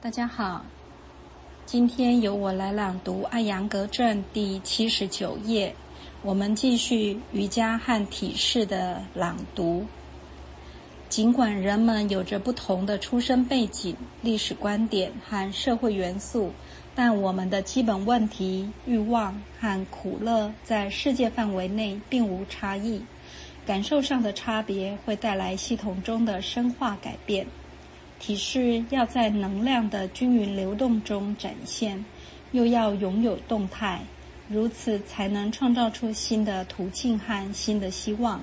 大家好，今天由我来朗读《艾扬格传》第七十九页。我们继续瑜伽和体式的朗读。尽管人们有着不同的出生背景、历史观点和社会元素，但我们的基本问题、欲望和苦乐在世界范围内并无差异。感受上的差别会带来系统中的深化改变。体式要在能量的均匀流动中展现，又要拥有动态。如此才能创造出新的途径和新的希望，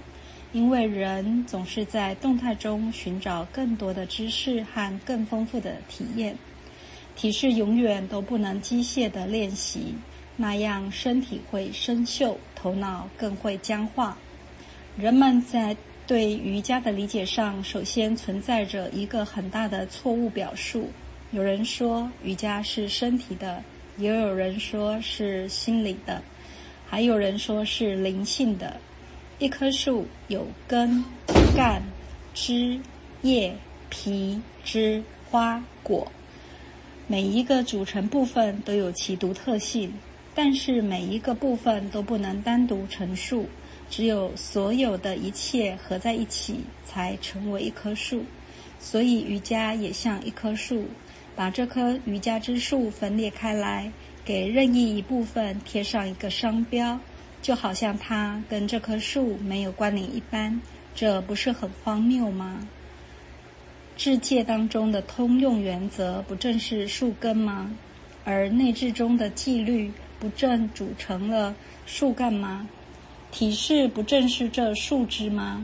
因为人总是在动态中寻找更多的知识和更丰富的体验。体式永远都不能机械的练习，那样身体会生锈，头脑更会僵化。人们在对瑜伽的理解上，首先存在着一个很大的错误表述。有人说瑜伽是身体的。也有人说是心理的，还有人说是灵性的。一棵树有根、干、枝、叶、皮、枝、花、果，每一个组成部分都有其独特性，但是每一个部分都不能单独成树，只有所有的一切合在一起，才成为一棵树。所以瑜伽也像一棵树。把这棵瑜伽之树分裂开来，给任意一部分贴上一个商标，就好像它跟这棵树没有关联一般，这不是很荒谬吗？智界当中的通用原则不正是树根吗？而内治中的纪律不正组成了树干吗？体式不正是这树枝吗？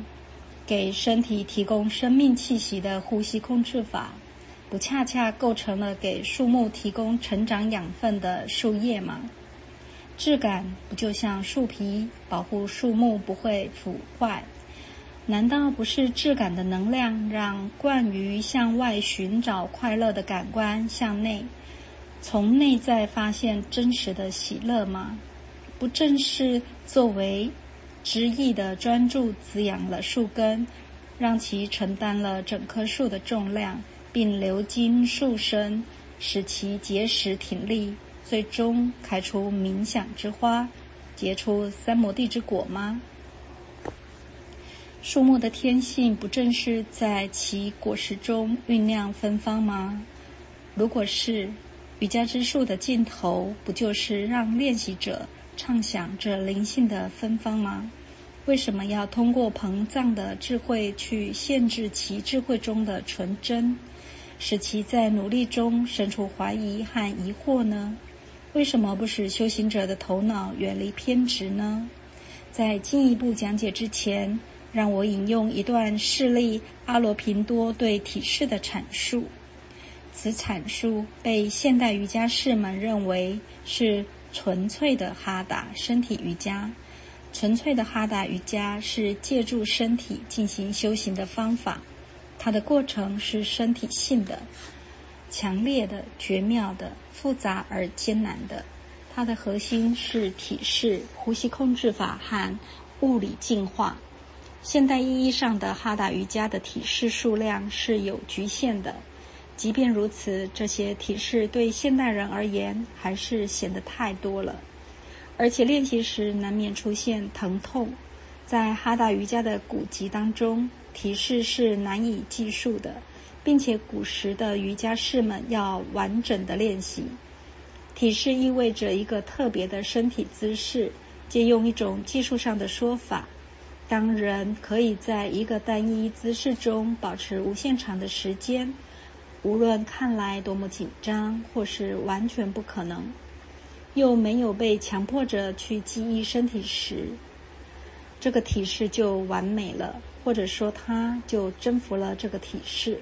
给身体提供生命气息的呼吸控制法。不恰恰构成了给树木提供成长养分的树叶吗？质感不就像树皮，保护树木不会腐坏？难道不是质感的能量让惯于向外寻找快乐的感官向内，从内在发现真实的喜乐吗？不正是作为枝叶的专注滋养了树根，让其承担了整棵树的重量？并流经树身，使其结实挺立，最终开出冥想之花，结出三摩地之果吗？树木的天性不正是在其果实中酝酿芬芳吗？如果是，瑜伽之树的尽头不就是让练习者畅想这灵性的芬芳吗？为什么要通过膨胀的智慧去限制其智慧中的纯真？使其在努力中生出怀疑和疑惑呢？为什么不使修行者的头脑远离偏执呢？在进一步讲解之前，让我引用一段事例阿罗频多对体式的阐述。此阐述被现代瑜伽士们认为是纯粹的哈达身体瑜伽。纯粹的哈达瑜伽是借助身体进行修行的方法。它的过程是身体性的、强烈的、绝妙的、复杂而艰难的。它的核心是体式、呼吸控制法和物理进化。现代意义上的哈达瑜伽的体式数量是有局限的。即便如此，这些体式对现代人而言还是显得太多了，而且练习时难免出现疼痛。在哈达瑜伽的古籍当中。体式是难以计数的，并且古时的瑜伽士们要完整的练习。体式意味着一个特别的身体姿势。借用一种技术上的说法，当人可以在一个单一姿势中保持无限长的时间，无论看来多么紧张或是完全不可能，又没有被强迫着去记忆身体时，这个体式就完美了。或者说，他就征服了这个体式。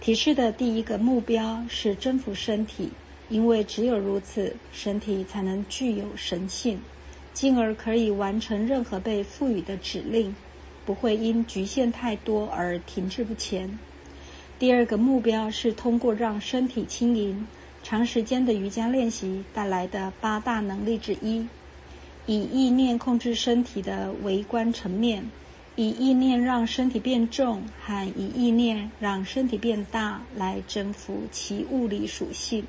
体式的第一个目标是征服身体，因为只有如此，身体才能具有神性，进而可以完成任何被赋予的指令，不会因局限太多而停滞不前。第二个目标是通过让身体轻盈，长时间的瑜伽练习带来的八大能力之一，以意念控制身体的微观层面。以意念让身体变重，和以意念让身体变大来征服其物理属性。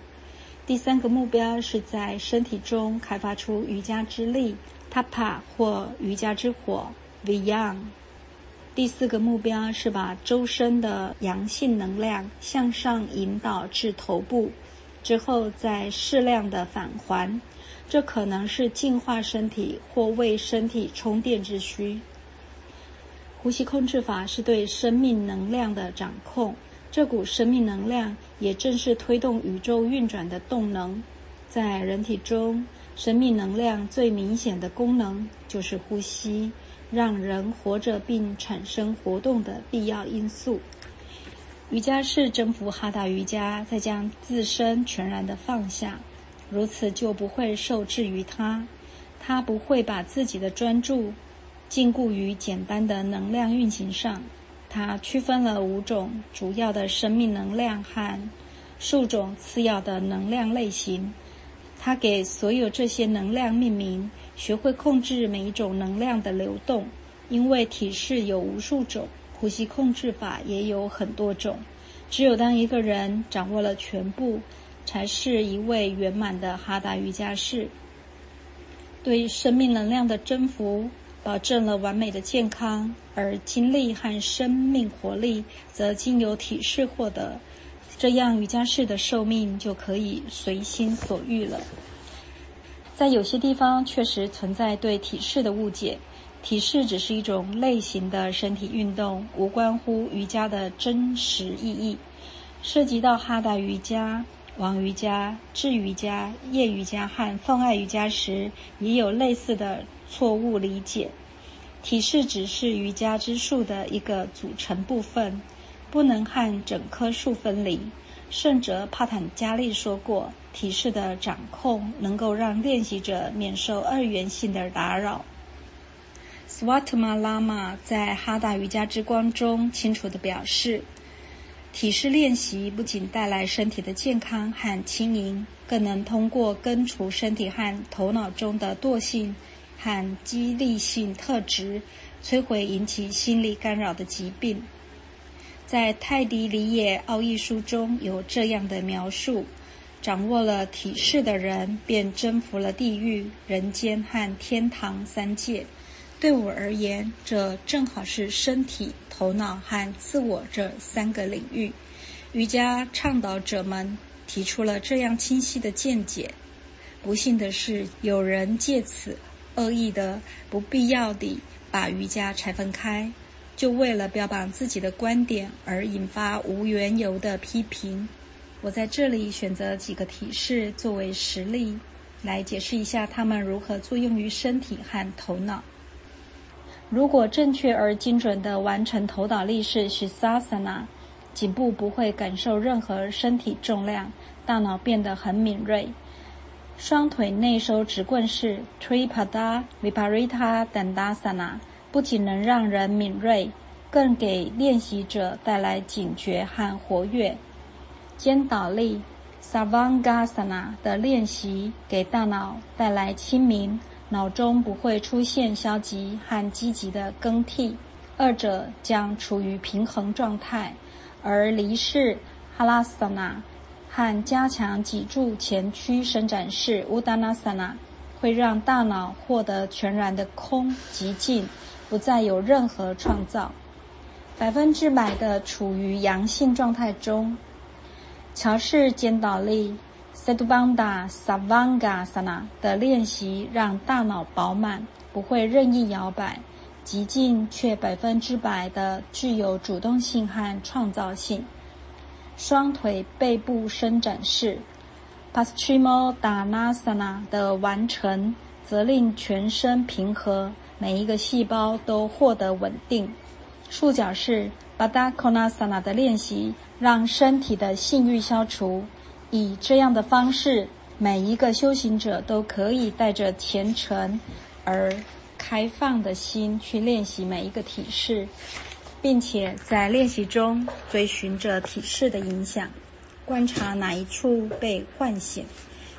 第三个目标是在身体中开发出瑜伽之力 （Tapa） 或瑜伽之火 （Vyang）。第四个目标是把周身的阳性能量向上引导至头部，之后再适量的返还。这可能是净化身体或为身体充电之需。呼吸控制法是对生命能量的掌控。这股生命能量也正是推动宇宙运转的动能。在人体中，生命能量最明显的功能就是呼吸，让人活着并产生活动的必要因素。瑜伽是征服哈达瑜伽，再将自身全然的放下，如此就不会受制于它。他不会把自己的专注禁锢于简单的能量运行上。它区分了五种主要的生命能量和数种次要的能量类型。它给所有这些能量命名，学会控制每一种能量的流动。因为体式有无数种，呼吸控制法也有很多种。只有当一个人掌握了全部，才是一位圆满的哈达瑜伽士。对生命能量的征服。保证了完美的健康，而精力和生命活力则经由体式获得，这样瑜伽士的寿命就可以随心所欲了。在有些地方确实存在对体式的误解，体式只是一种类型的身体运动，无关乎瑜伽的真实意义。涉及到哈达瑜伽、王瑜伽、智瑜伽、夜瑜伽和奉爱瑜伽时，也有类似的。错误理解，体式只是瑜伽之术的一个组成部分，不能和整棵树分离。圣哲帕坦加利说过，体式的掌控能够让练习者免受二元性的打扰。斯瓦特玛拉玛在《哈达瑜伽之光》中清楚地表示，体式练习不仅带来身体的健康和轻盈，更能通过根除身体和头脑中的惰性。和激励性特质，摧毁引起心理干扰的疾病。在泰迪里野奥义书中有这样的描述：掌握了体式的人，便征服了地狱、人间和天堂三界。对我而言，这正好是身体、头脑和自我这三个领域。瑜伽倡导者们提出了这样清晰的见解。不幸的是，有人借此。恶意的、不必要地把瑜伽拆分开，就为了标榜自己的观点而引发无缘由的批评。我在这里选择几个提示作为实例，来解释一下它们如何作用于身体和头脑。如果正确而精准地完成头倒立式 Shisasana，颈部不会感受任何身体重量，大脑变得很敏锐。双腿内收直棍式 （Tripada Viparita Dandasana） 不仅能让人敏锐，更给练习者带来警觉和活跃。肩倒立 （Savangasana） 的练习给大脑带来清明，脑中不会出现消极和积极的更替，二者将处于平衡状态。而离式 （Halasana）。和加强脊柱前屈伸展式 （Uddanasana） 会让大脑获得全然的空极静，不再有任何创造，百分之百的处于阳性状态中。乔氏肩倒立 （Setubandha Savangasana） 的练习让大脑饱满，不会任意摇摆，极静却百分之百的具有主动性和创造性。双腿背部伸展式 （Paschimottanasana） 的完成，则令全身平和，每一个细胞都获得稳定。束脚式 （Baddha Konasana） 的练习，让身体的性欲消除。以这样的方式，每一个修行者都可以带着虔诚而开放的心去练习每一个体式。并且在练习中追寻着体式的影响，观察哪一处被唤醒。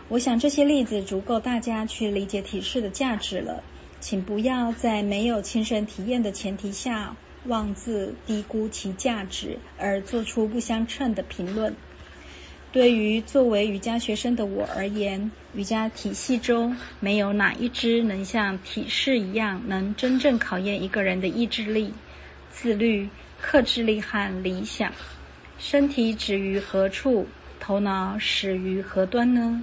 我想这些例子足够大家去理解体式的价值了。请不要在没有亲身体验的前提下妄自低估其价值，而做出不相称的评论。对于作为瑜伽学生的我而言，瑜伽体系中没有哪一支能像体式一样，能真正考验一个人的意志力、自律、克制力和理想。身体止于何处，头脑始于何端呢？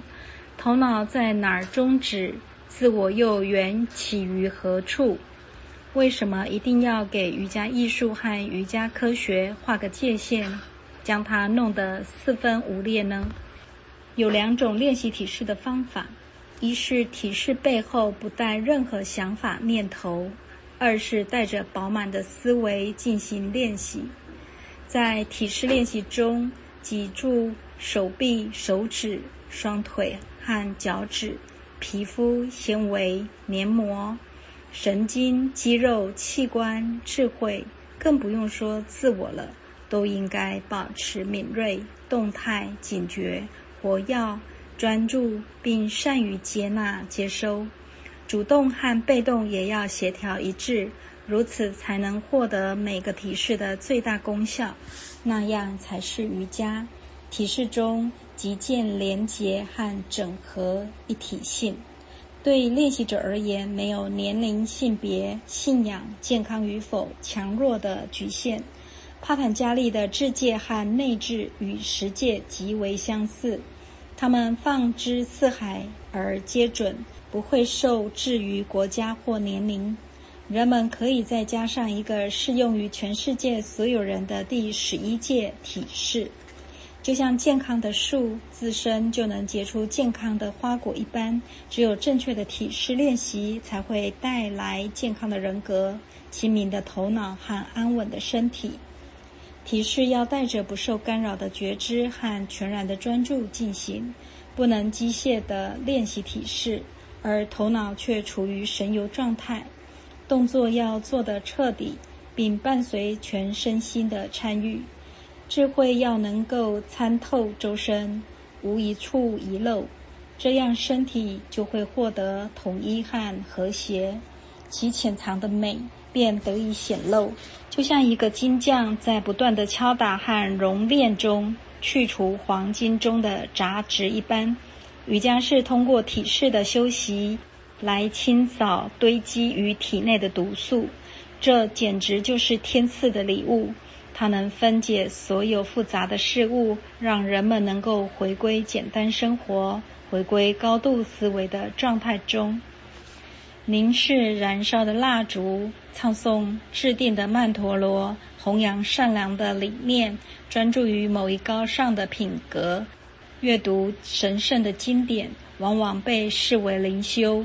头脑在哪儿终止？自我又缘起于何处？为什么一定要给瑜伽艺术和瑜伽科学画个界限，将它弄得四分五裂呢？有两种练习体式的方法：一是体式背后不带任何想法念头；二是带着饱满的思维进行练习。在体式练习中，脊柱、手臂、手指、双腿和脚趾。皮肤、纤维、黏膜、神经、肌肉、器官、智慧，更不用说自我了，都应该保持敏锐、动态、警觉、活跃、专注，并善于接纳、接收。主动和被动也要协调一致，如此才能获得每个体式的最大功效。那样才是瑜伽体式中。极见连结和整合一体性，对练习者而言，没有年龄、性别、信仰、健康与否、强弱的局限。帕坦加利的智界和内智与实界极为相似，他们放之四海而皆准，不会受制于国家或年龄。人们可以再加上一个适用于全世界所有人的第十一届体式。就像健康的树自身就能结出健康的花果一般，只有正确的体式练习，才会带来健康的人格、清明的头脑和安稳的身体。体式要带着不受干扰的觉知和全然的专注进行，不能机械的练习体式，而头脑却处于神游状态。动作要做得彻底，并伴随全身心的参与。智慧要能够参透周身，无一处遗漏，这样身体就会获得统一和和谐，其潜藏的美便得以显露。就像一个金匠在不断的敲打和熔炼中去除黄金中的杂质一般，瑜伽是通过体式的修习来清扫堆积于体内的毒素，这简直就是天赐的礼物。它能分解所有复杂的事物，让人们能够回归简单生活，回归高度思维的状态中。凝视燃烧的蜡烛，唱诵制定的曼陀罗，弘扬善良的理念，专注于某一高尚的品格，阅读神圣的经典，往往被视为灵修。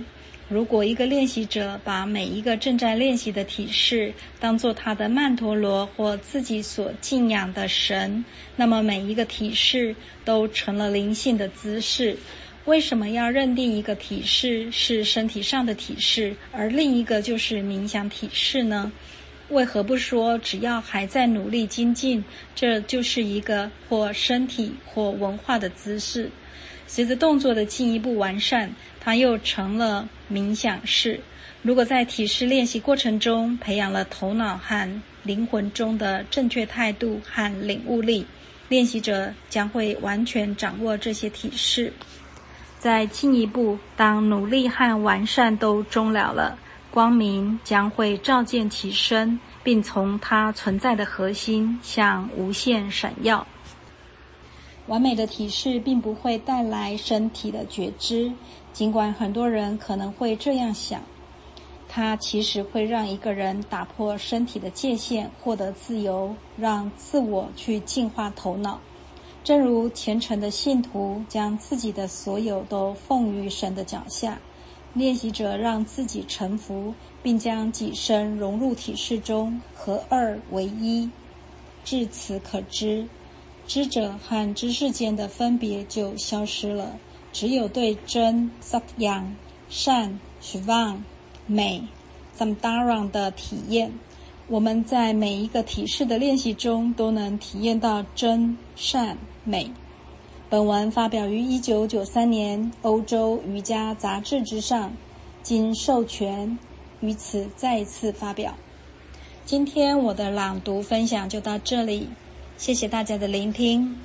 如果一个练习者把每一个正在练习的体式当做他的曼陀罗或自己所敬仰的神，那么每一个体式都成了灵性的姿势。为什么要认定一个体式是身体上的体式，而另一个就是冥想体式呢？为何不说只要还在努力精进，这就是一个或身体或文化的姿势？随着动作的进一步完善，它又成了冥想式。如果在体式练习过程中培养了头脑和灵魂中的正确态度和领悟力，练习者将会完全掌握这些体式。再进一步，当努力和完善都终了了，光明将会照见其身，并从它存在的核心向无限闪耀。完美的体式并不会带来身体的觉知，尽管很多人可能会这样想，它其实会让一个人打破身体的界限，获得自由，让自我去净化头脑。正如虔诚的信徒将自己的所有都奉于神的脚下，练习者让自己臣服，并将己身融入体式中，合二为一。至此可知。知者和知识间的分别就消失了，只有对真 satya、善 shiva、美 （Samdharan） 的体验。我们在每一个体式的练习中都能体验到真、善、美。本文发表于一九九三年《欧洲瑜伽杂志》之上，经授权，于此再一次发表。今天我的朗读分享就到这里，谢谢大家的聆听。